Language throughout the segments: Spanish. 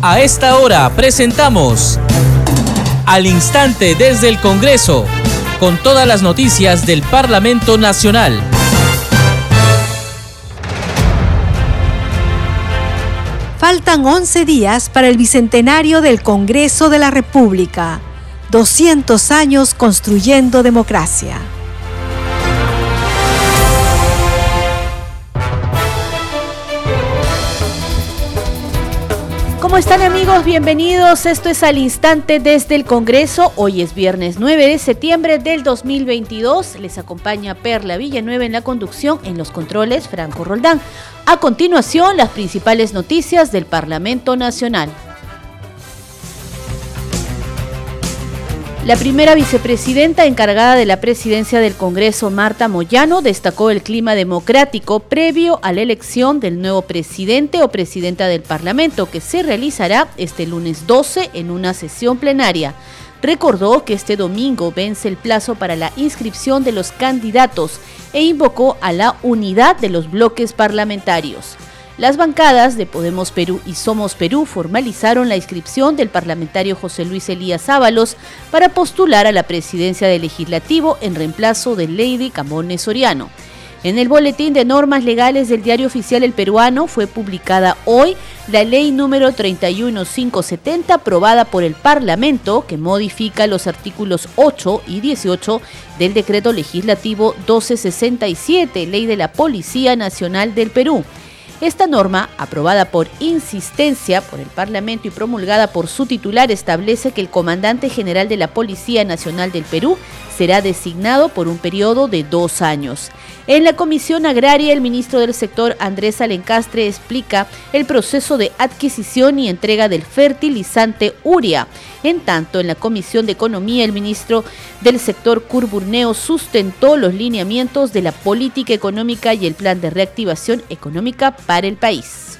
A esta hora presentamos Al Instante desde el Congreso, con todas las noticias del Parlamento Nacional. Faltan 11 días para el bicentenario del Congreso de la República. 200 años construyendo democracia. ¿Cómo están amigos? Bienvenidos. Esto es al instante desde el Congreso. Hoy es viernes 9 de septiembre del 2022. Les acompaña Perla Villanueva en la conducción, en los controles Franco Roldán. A continuación, las principales noticias del Parlamento Nacional. La primera vicepresidenta encargada de la presidencia del Congreso, Marta Moyano, destacó el clima democrático previo a la elección del nuevo presidente o presidenta del Parlamento, que se realizará este lunes 12 en una sesión plenaria. Recordó que este domingo vence el plazo para la inscripción de los candidatos e invocó a la unidad de los bloques parlamentarios. Las bancadas de Podemos Perú y Somos Perú formalizaron la inscripción del parlamentario José Luis Elías Ábalos para postular a la presidencia del legislativo en reemplazo de Lady Camones Soriano. En el Boletín de Normas Legales del Diario Oficial El Peruano fue publicada hoy la ley número 31570 aprobada por el Parlamento que modifica los artículos 8 y 18 del decreto legislativo 1267, ley de la Policía Nacional del Perú. Esta norma, aprobada por insistencia por el Parlamento y promulgada por su titular, establece que el comandante general de la Policía Nacional del Perú será designado por un periodo de dos años. En la Comisión Agraria, el ministro del sector Andrés Alencastre explica el proceso de adquisición y entrega del fertilizante Uria. En tanto, en la Comisión de Economía, el ministro del sector Curburneo sustentó los lineamientos de la política económica y el plan de reactivación económica para el país.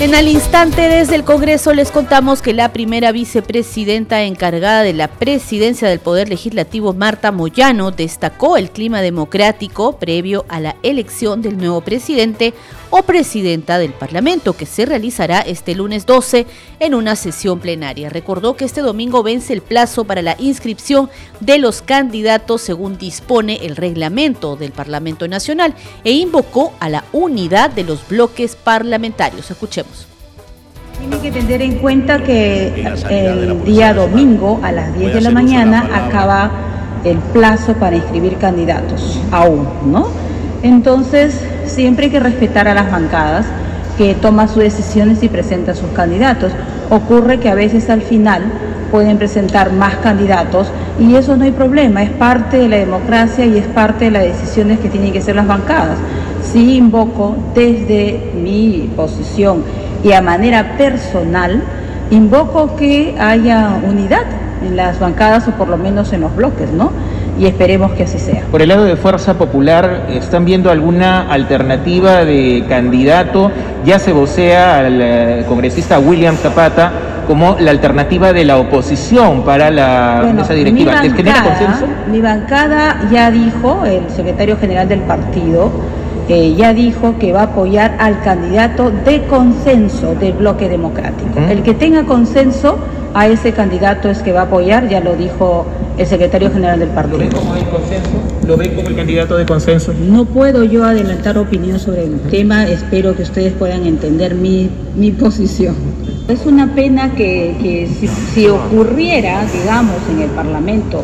En al instante desde el Congreso les contamos que la primera vicepresidenta encargada de la presidencia del Poder Legislativo, Marta Moyano, destacó el clima democrático previo a la elección del nuevo presidente o presidenta del Parlamento, que se realizará este lunes 12 en una sesión plenaria. Recordó que este domingo vence el plazo para la inscripción de los candidatos según dispone el reglamento del Parlamento Nacional e invocó a la unidad de los bloques parlamentarios. Escuchemos. Tiene que tener en cuenta que el día domingo a las 10 de la mañana acaba el plazo para inscribir candidatos, aún, ¿no? Entonces, siempre hay que respetar a las bancadas que toman sus decisiones y presentan sus candidatos. Ocurre que a veces al final pueden presentar más candidatos y eso no hay problema, es parte de la democracia y es parte de las decisiones que tienen que ser las bancadas. Sí invoco desde mi posición y a manera personal invoco que haya unidad en las bancadas o por lo menos en los bloques, ¿no? Y esperemos que así sea. Por el lado de Fuerza Popular, ¿están viendo alguna alternativa de candidato? Ya se vocea al eh, congresista William Zapata como la alternativa de la oposición para la mesa directiva. Mi consenso? Mi bancada ya dijo, el secretario general del partido, ya dijo que va a apoyar al candidato de consenso del bloque democrático. El que tenga consenso a ese candidato es que va a apoyar, ya lo dijo el secretario general del partido. ¿Lo ven como el consenso? ¿Lo ven como el candidato de consenso? No puedo yo adelantar opinión sobre el tema, espero que ustedes puedan entender mi, posición. Es una pena que, si, si ocurriera, digamos, en el Parlamento,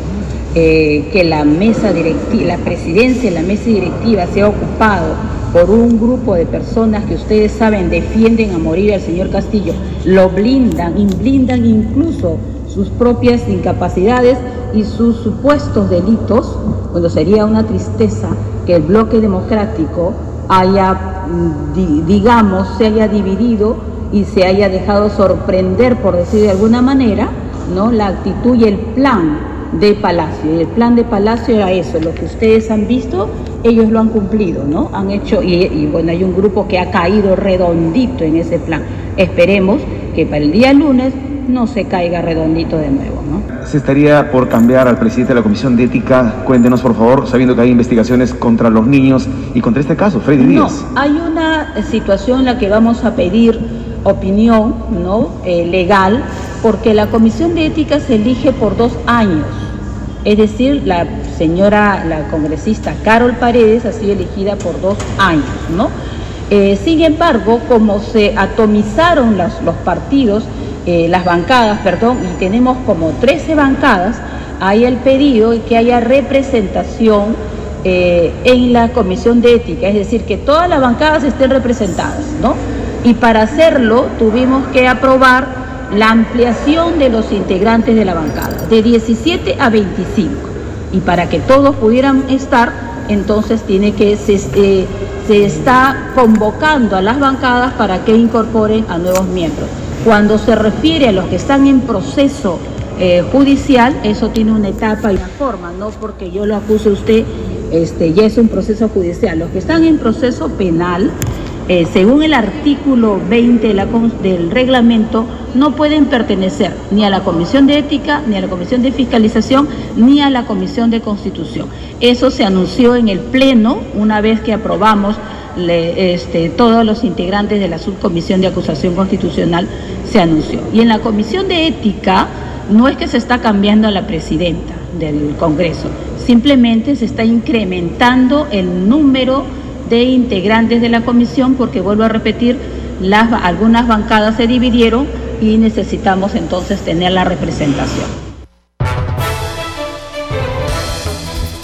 eh, que la mesa directiva, la presidencia de la mesa directiva sea ocupado por un grupo de personas que ustedes saben defienden a morir al señor Castillo, lo blindan y blindan incluso sus propias incapacidades y sus supuestos delitos, cuando sería una tristeza que el bloque democrático haya, mm, digamos, se haya dividido y se haya dejado sorprender, por decir de alguna manera, ¿no? la actitud y el plan de Palacio. Y el plan de Palacio era eso, lo que ustedes han visto, ellos lo han cumplido, ¿no? Han hecho, y, bueno, hay un grupo que ha caído redondito en ese plan. Esperemos que para el día lunes no se caiga redondito de nuevo. Se estaría por cambiar al presidente de la Comisión de Ética. Cuéntenos, por favor, sabiendo que hay investigaciones contra los niños y contra este caso, Freddy Díaz. No, hay una situación en la que vamos a pedir opinión ¿no? Eh, legal, porque la Comisión de Ética se elige por dos años. Es decir, la señora, la congresista Carol Paredes ha sido elegida por dos años, ¿no? Eh, sin embargo, como se atomizaron los partidos, eh, las bancadas, perdón, y tenemos como 13 bancadas, hay el pedido de que haya representación eh, en la comisión de ética, es decir, que todas las bancadas estén representadas, ¿no? Y para hacerlo tuvimos que aprobar la ampliación de los integrantes de la bancada, de 17 a 25. Y para que todos pudieran estar, entonces tiene que eh, se está convocando a las bancadas para que incorporen a nuevos miembros. Cuando se refiere a los que están en proceso eh, judicial, eso tiene una etapa y una forma, no porque yo lo acuse usted, este, ya es un proceso judicial. Los que están en proceso penal, eh, según el artículo 20 del reglamento, no pueden pertenecer ni a la Comisión de Ética, ni a la Comisión de Fiscalización, ni a la Comisión de Constitución. Eso se anunció en el Pleno una vez que aprobamos este, todos los integrantes de la Subcomisión de Acusación Constitucional se anunció. Y en la Comisión de Ética no es que se está cambiando a la presidenta del Congreso, simplemente se está incrementando el número de integrantes de la comisión porque, vuelvo a repetir, algunas bancadas se dividieron y necesitamos entonces tener la representación.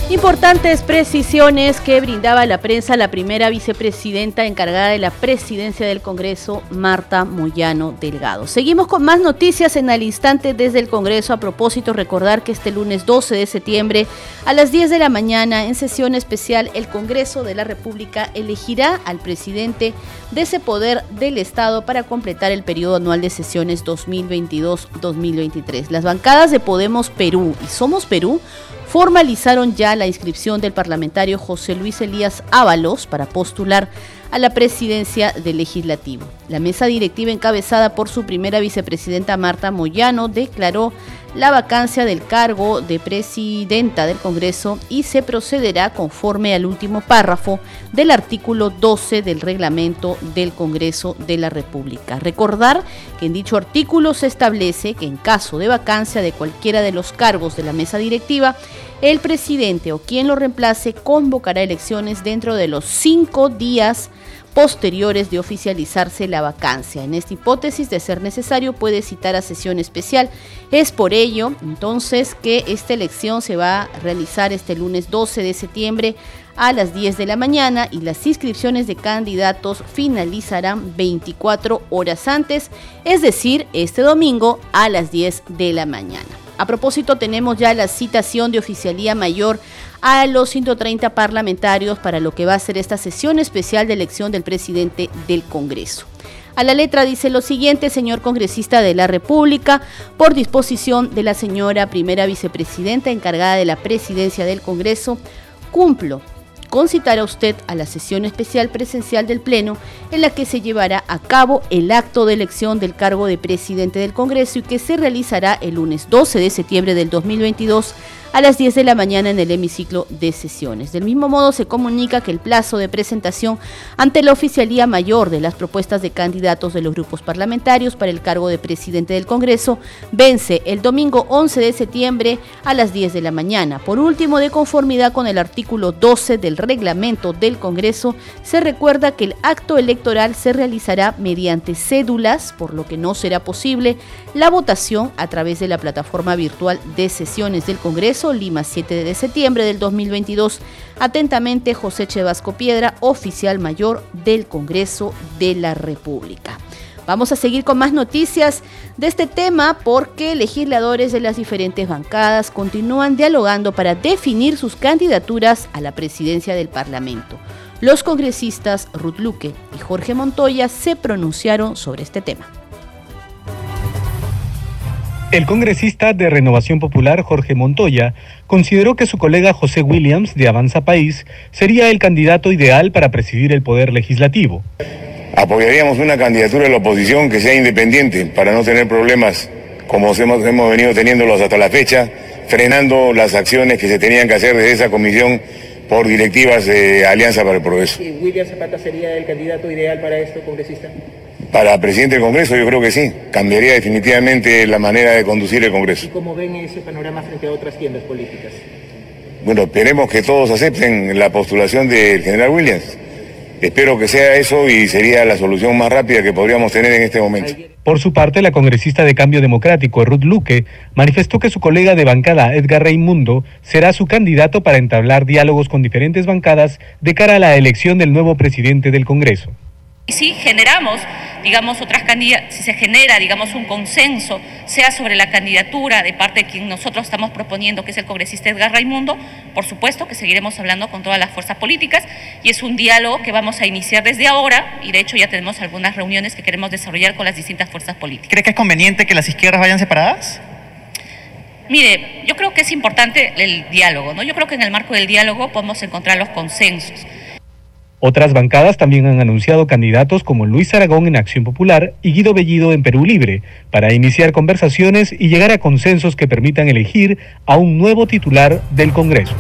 Importantes precisiones que brindaba la prensa la primera vicepresidenta encargada de la presidencia del Congreso, Marta Moyano Delgado. Seguimos con más noticias en al instante desde el Congreso. A propósito, recordar que este lunes 12 de septiembre a las 10 de la mañana, en sesión especial, el Congreso de la República elegirá al presidente de ese poder del Estado para completar el periodo anual de sesiones 2022-2023. Las bancadas de Podemos Perú y Somos Perú formalizaron ya la inscripción del parlamentario José Luis Elías Ábalos para postular a la presidencia del legislativo. La mesa directiva encabezada por su primera vicepresidenta Marta Moyano declaró la vacancia del cargo de presidenta del Congreso y se procederá conforme al último párrafo del artículo 12 del reglamento del Congreso de la República. Recordar que en dicho artículo se establece que en caso de vacancia de cualquiera de los cargos de la mesa directiva, el presidente o quien lo reemplace convocará elecciones dentro de los cinco días posteriores de oficializarse la vacancia. En esta hipótesis, de ser necesario, puede citar a sesión especial. Es por ello, entonces, que esta elección se va a realizar este lunes 12 de septiembre a las 10 de la mañana y las inscripciones de candidatos finalizarán 24 horas antes, es decir, este domingo a las 10 de la mañana. A propósito, tenemos ya la citación de oficialía mayor a los 130 parlamentarios para lo que va a ser esta sesión especial de elección del presidente del Congreso. A la letra dice lo siguiente, señor congresista de la República, por disposición de la señora primera vicepresidenta encargada de la presidencia del Congreso, cumplo concitar a usted a la sesión especial presencial del Pleno en la que se llevará a cabo el acto de elección del cargo de presidente del Congreso y que se realizará el lunes 12 de septiembre del 2022 a las 10 de la mañana en el hemiciclo de sesiones. Del mismo modo, se comunica que el plazo de presentación ante la oficialía mayor de las propuestas de candidatos de los grupos parlamentarios para el cargo de presidente del Congreso vence el domingo 11 de septiembre a las 10 de la mañana. Por último, de conformidad con el artículo 12 del reglamento del Congreso, se recuerda que el acto electoral se realizará mediante cédulas, por lo que no será posible la votación a través de la plataforma virtual de sesiones del Congreso Lima, 7 de septiembre del 2022. Atentamente, José Chevasco Piedra, oficial mayor del Congreso de la República. Vamos a seguir con más noticias de este tema porque legisladores de las diferentes bancadas continúan dialogando para definir sus candidaturas a la presidencia del Parlamento. Los congresistas Ruth Luque y Jorge Montoya se pronunciaron sobre este tema. El congresista de Renovación Popular, Jorge Montoya, consideró que su colega José Williams, de Avanza País, sería el candidato ideal para presidir el Poder Legislativo. Apoyaríamos una candidatura de la oposición que sea independiente para no tener problemas como hemos, hemos venido teniéndolos hasta la fecha, frenando las acciones que se tenían que hacer desde esa comisión por directivas de Alianza para el Progreso. ¿Y William Zapata sería el candidato ideal para esto, congresista? Para presidente del Congreso yo creo que sí, cambiaría definitivamente la manera de conducir el Congreso. ¿Y cómo ven ese panorama frente a otras tiendas políticas? Bueno, esperemos que todos acepten la postulación del general Williams. Espero que sea eso y sería la solución más rápida que podríamos tener en este momento. Por su parte, la congresista de Cambio Democrático, Ruth Luque, manifestó que su colega de bancada, Edgar Raimundo, será su candidato para entablar diálogos con diferentes bancadas de cara a la elección del nuevo presidente del Congreso. Y si generamos, digamos, otras candidaturas, si se genera, digamos, un consenso, sea sobre la candidatura de parte de quien nosotros estamos proponiendo, que es el congresista Edgar Raimundo, por supuesto que seguiremos hablando con todas las fuerzas políticas y es un diálogo que vamos a iniciar desde ahora y de hecho ya tenemos algunas reuniones que queremos desarrollar con las distintas fuerzas políticas. ¿Cree que es conveniente que las izquierdas vayan separadas? Mire, yo creo que es importante el diálogo, ¿no? Yo creo que en el marco del diálogo podemos encontrar los consensos. Otras bancadas también han anunciado candidatos como Luis Aragón en Acción Popular y Guido Bellido en Perú Libre para iniciar conversaciones y llegar a consensos que permitan elegir a un nuevo titular del Congreso.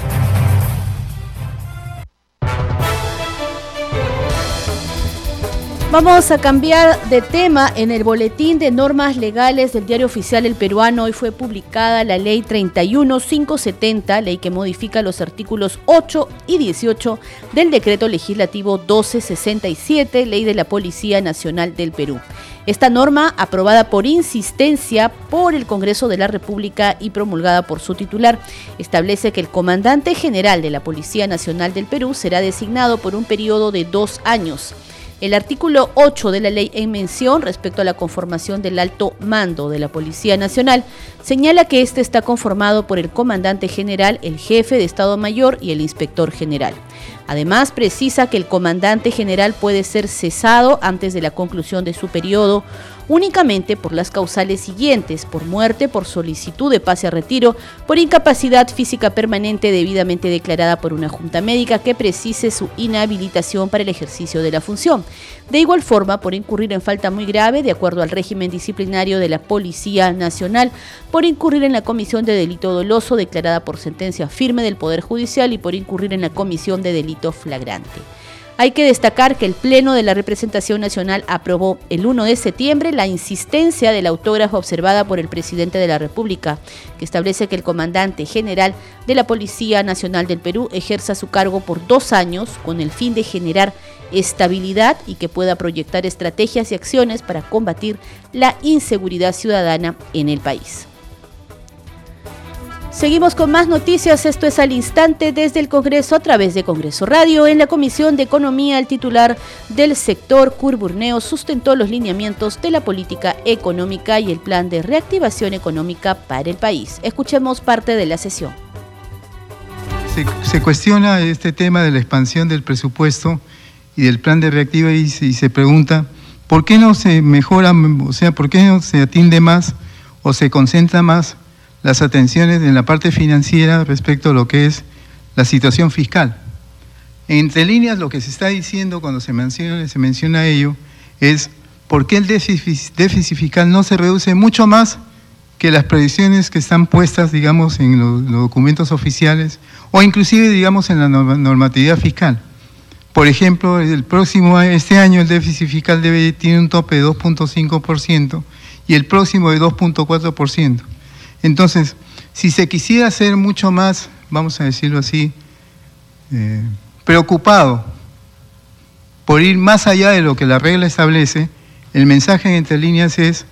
Vamos a cambiar de tema. En el boletín de normas legales del diario oficial El Peruano hoy fue publicada la ley 31570, ley que modifica los artículos 8 y 18 del decreto legislativo 1267, ley de la Policía Nacional del Perú. Esta norma, aprobada por insistencia por el Congreso de la República y promulgada por su titular, establece que el comandante general de la Policía Nacional del Perú será designado por un periodo de dos años el artículo 8 de la ley en mención respecto a la conformación del alto mando de la Policía Nacional señala que éste está conformado por el comandante general, el jefe de Estado Mayor y el inspector general. Además, precisa que el comandante general puede ser cesado antes de la conclusión de su periodo únicamente por las causales siguientes, por muerte, por solicitud de pase a retiro, por incapacidad física permanente debidamente declarada por una junta médica que precise su inhabilitación para el ejercicio de la función. De igual forma, por incurrir en falta muy grave, de acuerdo al régimen disciplinario de la Policía Nacional, por incurrir en la comisión de delito doloso declarada por sentencia firme del Poder Judicial y por incurrir en la comisión de delito flagrante. Hay que destacar que el Pleno de la Representación Nacional aprobó el 1 de septiembre la insistencia del autógrafo observada por el presidente de la República, que establece que el comandante general de la Policía Nacional del Perú ejerza su cargo por dos años con el fin de generar estabilidad y que pueda proyectar estrategias y acciones para combatir la inseguridad ciudadana en el país. Seguimos con más noticias. Esto es al instante desde el Congreso a través de Congreso Radio. En la Comisión de Economía, el titular del sector, Curburneo, sustentó los lineamientos de la política económica y el plan de reactivación económica para el país. Escuchemos parte de la sesión. Se, cuestiona este tema de la expansión del presupuesto y del plan de reactivación y, y se pregunta por qué no se mejora, o sea, por qué no se atiende más o se concentra más las atenciones en la parte financiera respecto a lo que es la situación fiscal. Entre líneas, lo que se está diciendo cuando se menciona, se menciona ello es por qué el déficit, fiscal no se reduce mucho más que las previsiones que están puestas, digamos, en los, documentos oficiales o inclusive, digamos, en la normatividad fiscal. Por ejemplo, el próximo este año el déficit fiscal debe tiene un tope de 2.5% y el próximo de 2.4%. Entonces, si se quisiera ser mucho más, vamos a decirlo así, eh, preocupado por ir más allá de lo que la regla establece, el mensaje entre líneas es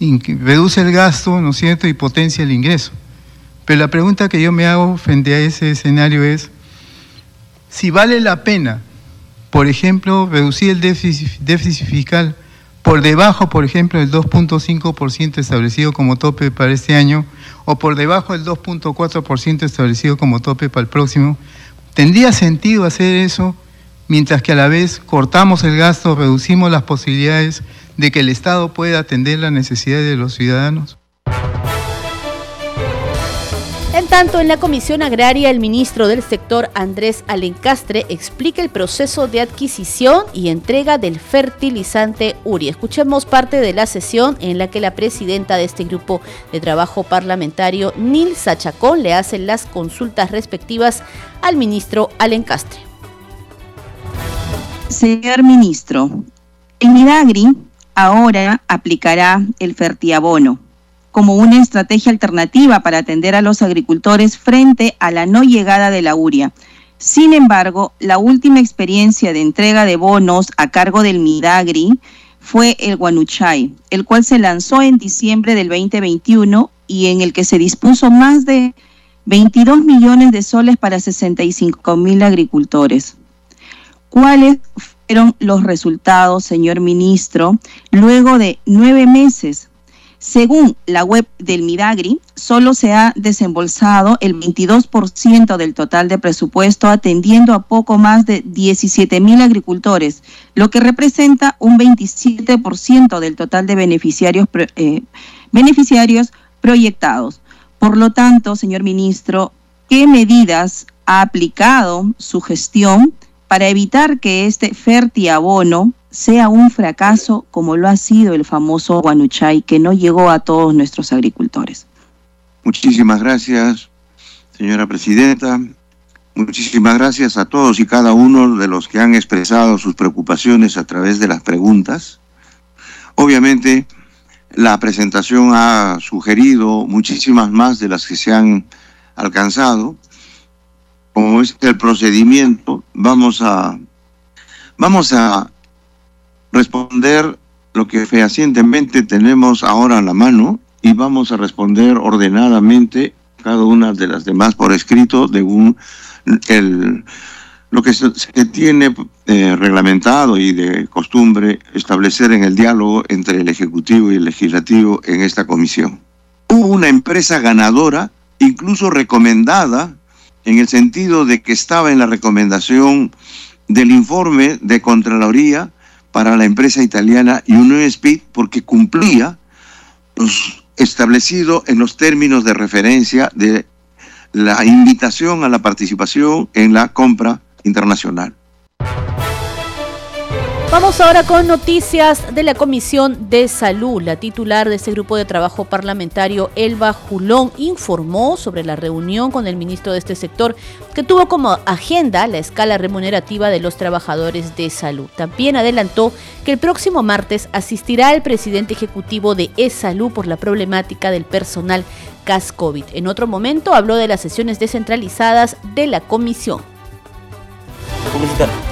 reduce el gasto, ¿no es cierto?, y potencia el ingreso. Pero la pregunta que yo me hago frente a ese escenario es, si vale la pena, por ejemplo, reducir el déficit fiscal por debajo, por ejemplo, del 2.5% establecido como tope para este año o por debajo del 2.4% establecido como tope para el próximo, ¿tendría sentido hacer eso mientras que a la vez cortamos el gasto, reducimos las posibilidades de que el Estado pueda atender las necesidades de los ciudadanos? En tanto, en la Comisión Agraria, el ministro del sector, Andrés Alencastre, explica el proceso de adquisición y entrega del fertilizante URI. Escuchemos parte de la sesión en la que la presidenta de este grupo de trabajo parlamentario, Nilsa Chacón, le hace las consultas respectivas al ministro Alencastre. Señor ministro, el Midagri ahora aplicará el fertiabono como una estrategia alternativa para atender a los agricultores frente a la no llegada de la uria. Sin embargo, la última experiencia de entrega de bonos a cargo del Midagri fue el Guanuchay, el cual se lanzó en diciembre del 2021 y en el que se dispuso más de 22 millones de soles para 65 mil agricultores. ¿Cuáles fueron los resultados, señor ministro, luego de nueve meses según la web del Midagri, solo se ha desembolsado el 22% del total de presupuesto atendiendo a poco más de 17 mil agricultores, lo que representa un 27% del total de beneficiarios, eh, beneficiarios proyectados. Por lo tanto, señor ministro, ¿qué medidas ha aplicado su gestión para evitar que este abono sea un fracaso como lo ha sido el famoso Guanuchay que no llegó a todos nuestros agricultores. Muchísimas gracias, señora presidenta. Muchísimas gracias a todos y cada uno de los que han expresado sus preocupaciones a través de las preguntas. Obviamente, la presentación ha sugerido muchísimas más de las que se han alcanzado. Como es el procedimiento, vamos a, vamos a responder lo que fehacientemente tenemos ahora a la mano y vamos a responder ordenadamente cada una de las demás por escrito de un el lo que se, tiene eh, reglamentado y de costumbre establecer en el diálogo entre el ejecutivo y el legislativo en esta comisión. Hubo una empresa ganadora, incluso recomendada, en el sentido de que estaba en la recomendación del informe de Contraloría para la empresa italiana Speed porque cumplía los establecido en los términos de referencia de la invitación a la participación en la compra internacional. Vamos ahora con noticias de la Comisión de Salud. La titular de este grupo de trabajo parlamentario, Elba Julón, informó sobre la reunión con el ministro de este sector que tuvo como agenda la escala remunerativa de los trabajadores de salud. También adelantó que el próximo martes asistirá el presidente ejecutivo de E-Salud por la problemática del personal CAS-COVID. En otro momento habló de las sesiones descentralizadas de la comisión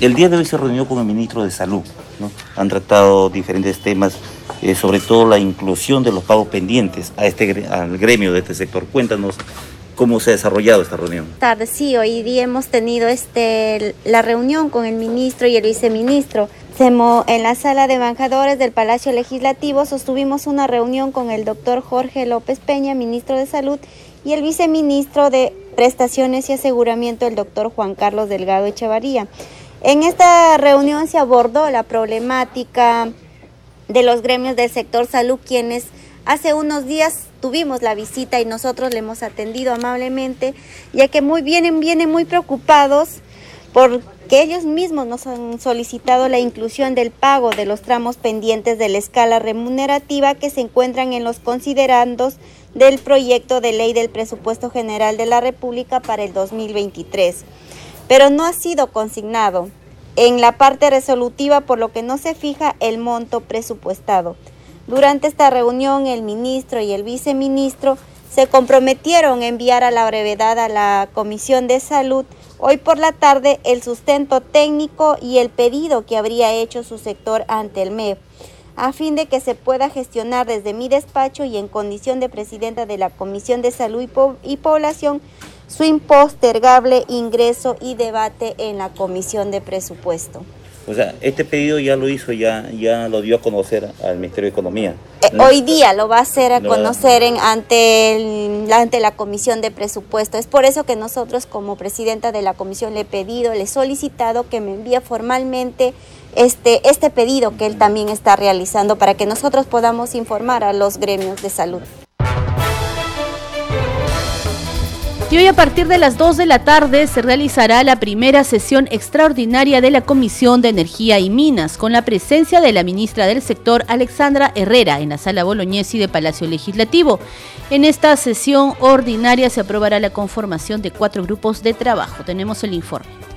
el día de hoy se reunió con el ministro de Salud. Han tratado diferentes temas, eh, sobre todo la inclusión de los pagos pendientes a este, al gremio de este sector. Cuéntanos cómo se ha desarrollado esta reunión. Tarde, sí, hoy día hemos tenido este, la reunión con el ministro y el viceministro. En la sala de embajadores del Palacio Legislativo sostuvimos una reunión con el doctor Jorge López Peña, ministro de Salud, y el viceministro de Prestaciones y Aseguramiento, el doctor Juan Carlos Delgado Echevarría. En esta reunión se abordó la problemática de los gremios del sector salud, quienes hace unos días tuvimos la visita y nosotros le hemos atendido amablemente, ya que muy vienen, vienen muy preocupados porque ellos mismos nos han solicitado la inclusión del pago de los tramos pendientes de la escala remunerativa que se encuentran en los considerandos del proyecto de ley del presupuesto general de la República para el 2023, pero no ha sido consignado en la parte resolutiva por lo que no se fija el monto presupuestado. Durante esta reunión el ministro y el viceministro se comprometieron a enviar a la brevedad a la Comisión de Salud hoy por la tarde el sustento técnico y el pedido que habría hecho su sector ante el MEF a fin de que se pueda gestionar desde mi despacho y en condición de presidenta de la Comisión de Salud y, Población su impostergable ingreso y debate en la Comisión de Presupuesto. O sea, este pedido ya lo hizo, ya, ya lo dio a conocer al Ministerio de Economía. Eh, hoy día lo va a hacer a conocer en, ante, ante la Comisión de Presupuesto. Es por eso que nosotros como presidenta de la Comisión le he pedido, le he solicitado que me envíe formalmente este, este pedido que él también está realizando para que nosotros podamos informar a los gremios de salud. Y hoy a partir de las 2 de la tarde se realizará la primera sesión extraordinaria de la Comisión de Energía y Minas con la presencia de la ministra del sector Alexandra Herrera en la sala Bolognesi de Palacio Legislativo. En esta sesión ordinaria se aprobará la conformación de cuatro grupos de trabajo. Tenemos el informe.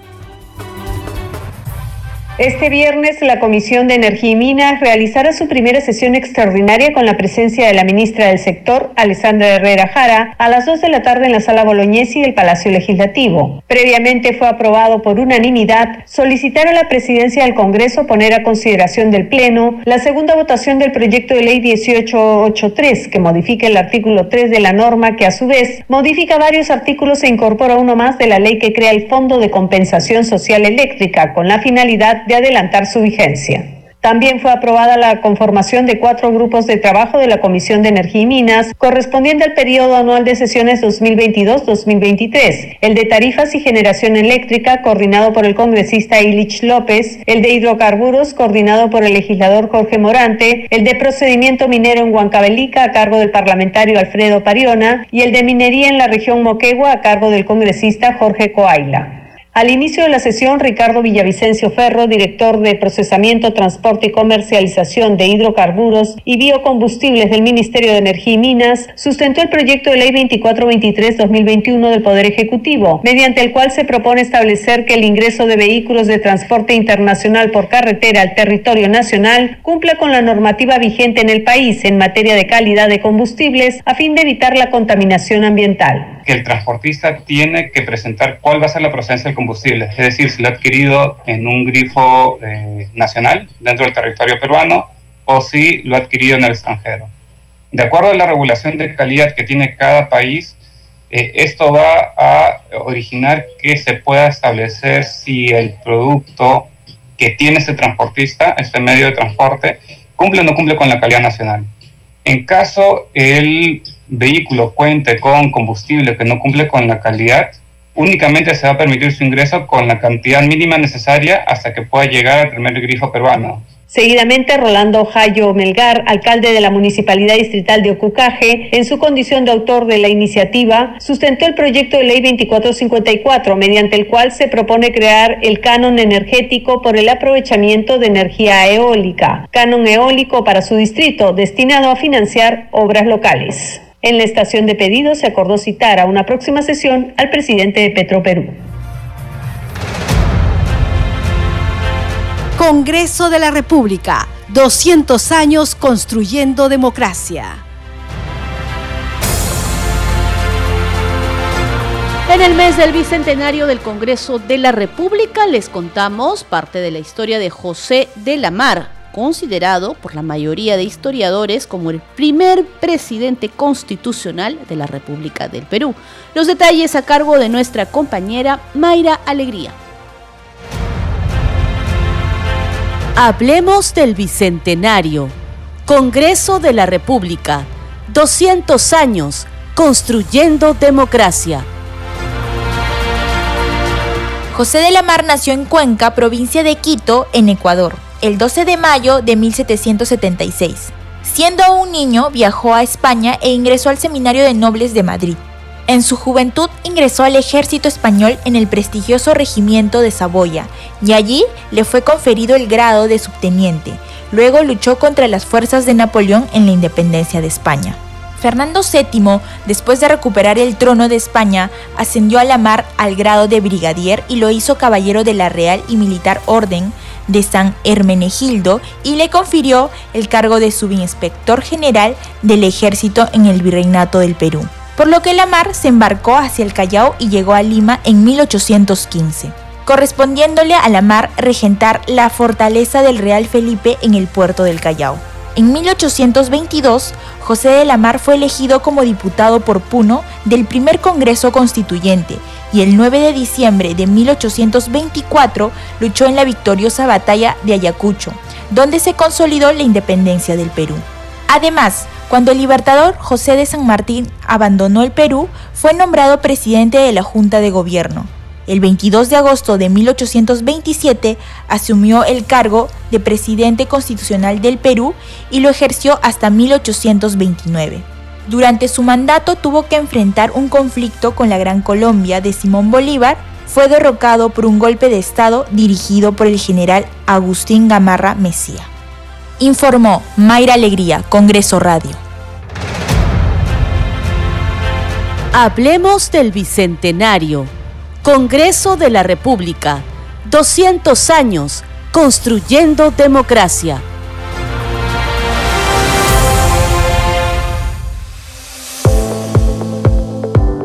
Este viernes, la Comisión de Energía y Minas realizará su primera sesión extraordinaria con la presencia de la ministra del sector, Alessandra Herrera Jara, a las 2 de la tarde en la Sala Bolognesi del Palacio Legislativo. Previamente fue aprobado por unanimidad solicitar a la presidencia del Congreso poner a consideración del Pleno la segunda votación del proyecto de ley 1883, que modifica el artículo 3 de la norma que a su vez modifica varios artículos e incorpora uno más de la ley que crea el Fondo de Compensación Social Eléctrica con la finalidad de adelantar su vigencia. También fue aprobada la conformación de cuatro grupos de trabajo de la Comisión de Energía y Minas, correspondiente al periodo anual de sesiones 2022-2023, el de tarifas y generación eléctrica, coordinado por el congresista Ilich López, el de hidrocarburos, coordinado por el legislador Jorge Morante, el de procedimiento minero en Huancavelica, a cargo del parlamentario Alfredo Pariona, y el de minería en la región Moquegua, a cargo del congresista Jorge Coaila. Al inicio de la sesión, Ricardo Villavicencio Ferro, director de Procesamiento, Transporte y Comercialización de Hidrocarburos y Biocombustibles del Ministerio de Energía y Minas, sustentó el proyecto de ley 2423-2021 del Poder Ejecutivo, mediante el cual se propone establecer que el ingreso de vehículos de transporte internacional por carretera al territorio nacional cumpla con la normativa vigente en el país en materia de calidad de combustibles a fin de evitar la contaminación ambiental que el transportista tiene que presentar cuál va a ser la procedencia del combustible, es decir, si lo ha adquirido en un grifo eh, nacional dentro del territorio peruano o si lo ha adquirido en el extranjero. De acuerdo a la regulación de calidad que tiene cada país, eh, esto va a originar que se pueda establecer si el producto que tiene ese transportista, este medio de transporte, cumple o no cumple con la calidad nacional. En caso el vehículo cuente con combustible que no cumple con la calidad, únicamente se va a permitir su ingreso con la cantidad mínima necesaria hasta que pueda llegar al primer grifo peruano. Seguidamente, Rolando Jayo Melgar, alcalde de la Municipalidad Distrital de Ocucaje, en su condición de autor de la iniciativa, sustentó el proyecto de ley 2454, mediante el cual se propone crear el canon energético por el aprovechamiento de energía eólica, canon eólico para su distrito, destinado a financiar obras locales. En la estación de pedidos se acordó citar a una próxima sesión al presidente de Petroperú. Congreso de la República, 200 años construyendo democracia. En el mes del bicentenario del Congreso de la República les contamos parte de la historia de José de la Mar, considerado por la mayoría de historiadores como el primer presidente constitucional de la República del Perú. Los detalles a cargo de nuestra compañera Mayra Alegría. Hablemos del Bicentenario. Congreso de la República. 200 años construyendo democracia. José de la Mar nació en Cuenca, provincia de Quito, en Ecuador el 12 de mayo de 1776. Siendo un niño, viajó a España e ingresó al Seminario de Nobles de Madrid. En su juventud ingresó al ejército español en el prestigioso regimiento de Saboya y allí le fue conferido el grado de subteniente. Luego luchó contra las fuerzas de Napoleón en la independencia de España. Fernando VII, después de recuperar el trono de España, ascendió a la mar al grado de brigadier y lo hizo caballero de la Real y Militar Orden de San Hermenegildo y le confirió el cargo de subinspector general del ejército en el virreinato del Perú. Por lo que Lamar se embarcó hacia el Callao y llegó a Lima en 1815, correspondiéndole a Lamar regentar la fortaleza del Real Felipe en el puerto del Callao. En 1822, José de la Mar fue elegido como diputado por Puno del primer Congreso Constituyente y el 9 de diciembre de 1824 luchó en la victoriosa batalla de Ayacucho, donde se consolidó la independencia del Perú. Además, cuando el libertador José de San Martín abandonó el Perú, fue nombrado presidente de la Junta de Gobierno. El 22 de agosto de 1827 asumió el cargo de presidente constitucional del Perú y lo ejerció hasta 1829. Durante su mandato tuvo que enfrentar un conflicto con la Gran Colombia de Simón Bolívar. Fue derrocado por un golpe de Estado dirigido por el general Agustín Gamarra Mesía. Informó Mayra Alegría, Congreso Radio. Hablemos del Bicentenario. Congreso de la República. 200 años construyendo democracia.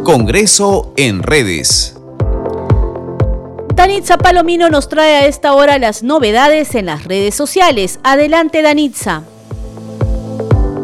Congreso en redes. Danitza Palomino nos trae a esta hora las novedades en las redes sociales. Adelante, Danitza.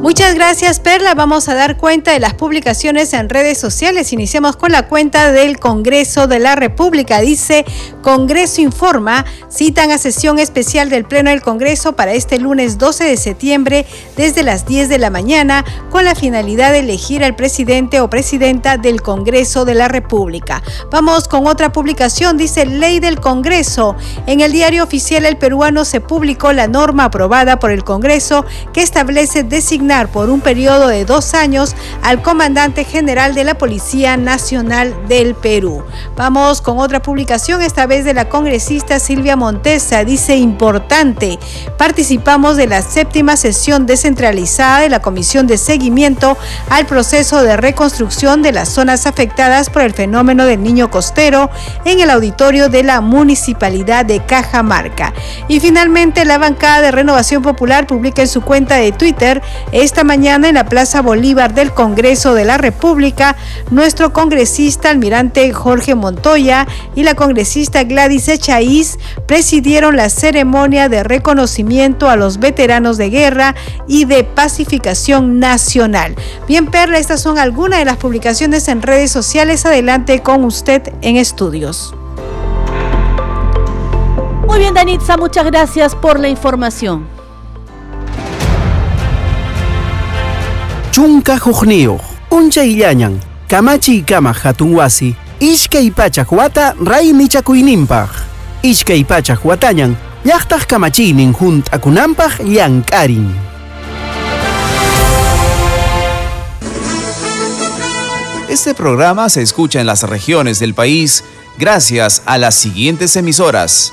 Muchas gracias Perla. Vamos a dar cuenta de las publicaciones en redes sociales. Iniciamos con la cuenta del Congreso de la República. Dice, Congreso informa, citan a sesión especial del Pleno del Congreso para este lunes 12 de septiembre desde las 10 de la mañana con la finalidad de elegir al presidente o presidenta del Congreso de la República. Vamos con otra publicación. Dice, Ley del Congreso. En el diario oficial El Peruano se publicó la norma aprobada por el Congreso que establece designar por un periodo de dos años al comandante general de la Policía Nacional del Perú. Vamos con otra publicación, esta vez de la congresista Silvia Montesa. Dice importante, participamos de la séptima sesión descentralizada de la Comisión de Seguimiento al proceso de reconstrucción de las zonas afectadas por el fenómeno del niño costero en el auditorio de la Municipalidad de Cajamarca. Y finalmente, la bancada de Renovación Popular publica en su cuenta de Twitter esta mañana en la Plaza Bolívar del Congreso de la República, nuestro congresista almirante Jorge Montoya y la congresista Gladys Echaíz presidieron la ceremonia de reconocimiento a los veteranos de guerra y de pacificación nacional. Bien, Perla, estas son algunas de las publicaciones en redes sociales. Adelante con usted en estudios. Muy bien, Danitza, muchas gracias por la información. Chunka hukniyuq unchay llañan kamachiy kama hatun wasi ishkay pachak wata ray michakuyninpaq ishkay pachak watañan llaqtaq kamachiynin hunt'akunanpaq llank'arin Este programa se escucha en las regiones del país gracias a las siguientes emisoras.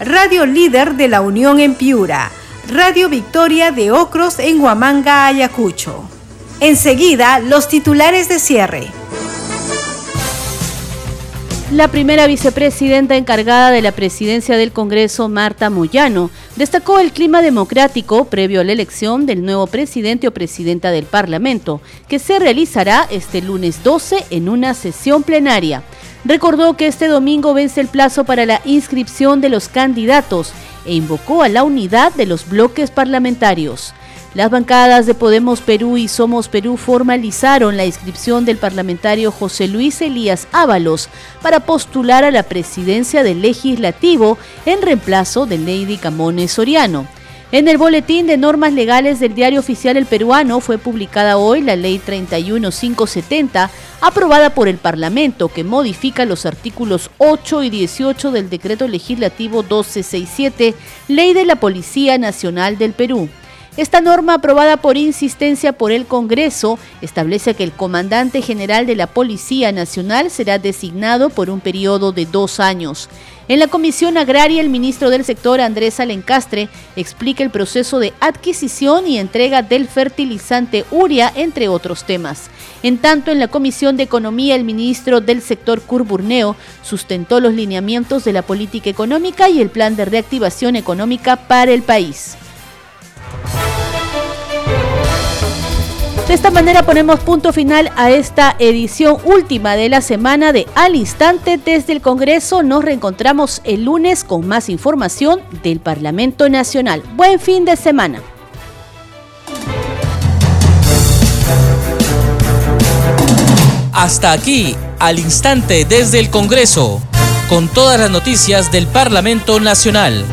Radio Líder de la Unión en Piura, Radio Victoria de Ocros en Huamanga, Ayacucho. Enseguida, los titulares de cierre. La primera vicepresidenta encargada de la presidencia del Congreso, Marta Moyano, destacó el clima democrático previo a la elección del nuevo presidente o presidenta del Parlamento, que se realizará este lunes 12 en una sesión plenaria recordó que este domingo vence el plazo para la inscripción de los candidatos e invocó a la unidad de los bloques parlamentarios. Las bancadas de Podemos Perú y Somos Perú formalizaron la inscripción del parlamentario José Luis Elías Ábalos para postular a la presidencia del legislativo en reemplazo de Lady Camones Soriano. En el Boletín de Normas Legales del Diario Oficial El Peruano fue publicada hoy la Ley 31570, aprobada por el Parlamento, que modifica los artículos 8 y 18 del Decreto Legislativo 1267, Ley de la Policía Nacional del Perú. Esta norma, aprobada por insistencia por el Congreso, establece que el comandante general de la Policía Nacional será designado por un periodo de dos años. En la Comisión Agraria, el ministro del sector, Andrés Alencastre, explica el proceso de adquisición y entrega del fertilizante Uria, entre otros temas. En tanto, en la Comisión de Economía, el ministro del sector, Curburneo, sustentó los lineamientos de la política económica y el plan de reactivación económica para el país. De esta manera ponemos punto final a esta edición última de la semana de Al Instante desde el Congreso. Nos reencontramos el lunes con más información del Parlamento Nacional. Buen fin de semana. Hasta aquí, al instante desde el Congreso, con todas las noticias del Parlamento Nacional.